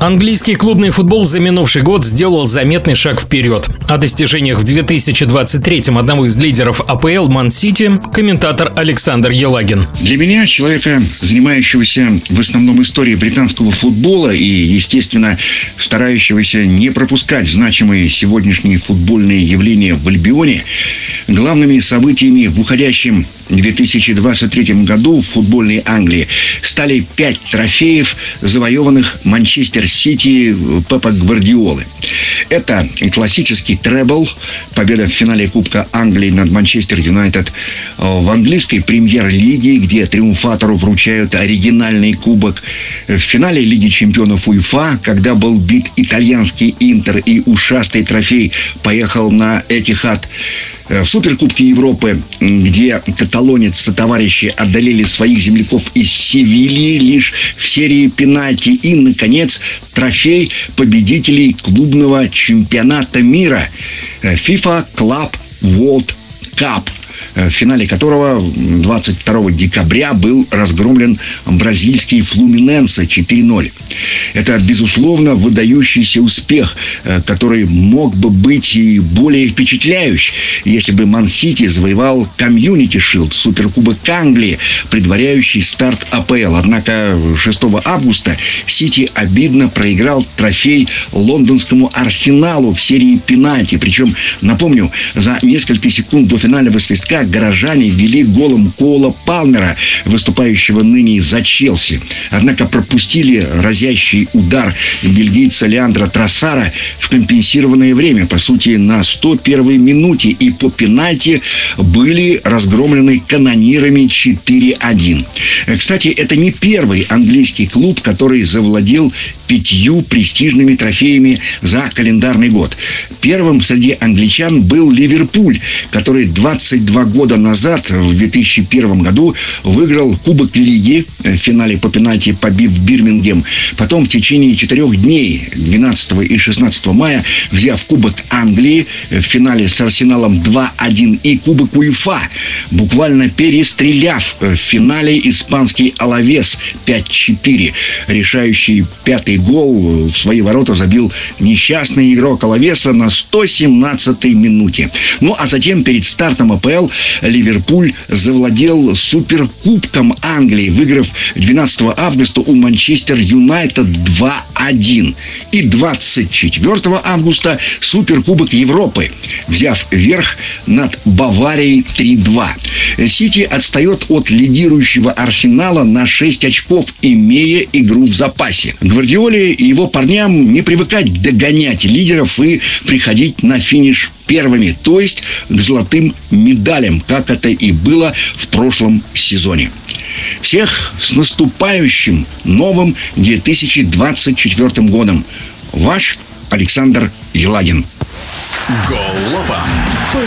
Английский клубный футбол за минувший год сделал заметный шаг вперед. О достижениях в 2023-м одного из лидеров АПЛ Ман-Сити комментатор Александр Елагин. Для меня, человека, занимающегося в основном историей британского футбола и, естественно, старающегося не пропускать значимые сегодняшние футбольные явления в Альбионе, главными событиями в уходящем 2023 году в футбольной Англии стали пять трофеев, завоеванных Манчестер Сити Пепа Гвардиолы. Это классический требл, победа в финале Кубка Англии над Манчестер Юнайтед в английской премьер-лиге, где триумфатору вручают оригинальный кубок. В финале Лиги чемпионов УЕФА, когда был бит итальянский Интер и ушастый трофей поехал на Этихад. Э, в Суперкубке Европы, где каталонец товарищи одолели своих земляков из Севильи лишь в серии пенальти. И, наконец, трофей победителей клубного чемпионата мира э, FIFA Club World Cup – в финале которого 22 декабря был разгромлен бразильский Флуминенсе 4-0. Это, безусловно, выдающийся успех, э, который мог бы быть и более впечатляющий, если бы Ман-Сити завоевал Community Shield, суперкубок Англии, предваряющий старт АПЛ. Однако 6 августа Сити обидно проиграл трофей лондонскому Арсеналу в серии пенальти. Причем, напомню, за несколько секунд до финального свистка горожане вели голом Кола Палмера, выступающего ныне за Челси. Однако пропустили разящий удар бельгийца Леандра Трассара в компенсированное время, по сути, на 101 минуте. И по пенальти были разгромлены канонирами 4-1. Кстати, это не первый английский клуб, который завладел пятью престижными трофеями за календарный год. Первым среди англичан был Ливерпуль, который 22 года назад, в 2001 году, выиграл Кубок Лиги в финале по пенальти, побив Бирмингем. Потом в течение четырех дней, 12 и 16 мая, взяв Кубок Англии в финале с Арсеналом 2-1 и Кубок УЕФА, буквально перестреляв в финале испанский Алавес 5-4, решающий пятый гол в свои ворота забил несчастный игрок Алавеса на 117-й минуте. Ну, а затем перед стартом АПЛ Ливерпуль завладел суперкубком Англии, выиграв 12 августа у Манчестер Юнайтед 2-1. И 24 августа Суперкубок Европы, взяв верх над Баварией 3-2. Сити отстает от лидирующего Арсенала на 6 очков, имея игру в запасе. Гвардиола И его парням не привыкать догонять лидеров и приходить на финиш первыми, то есть к золотым медалям, как это и было в прошлом сезоне. Всех с наступающим новым 2024 годом. Ваш Александр Елагин. Голова по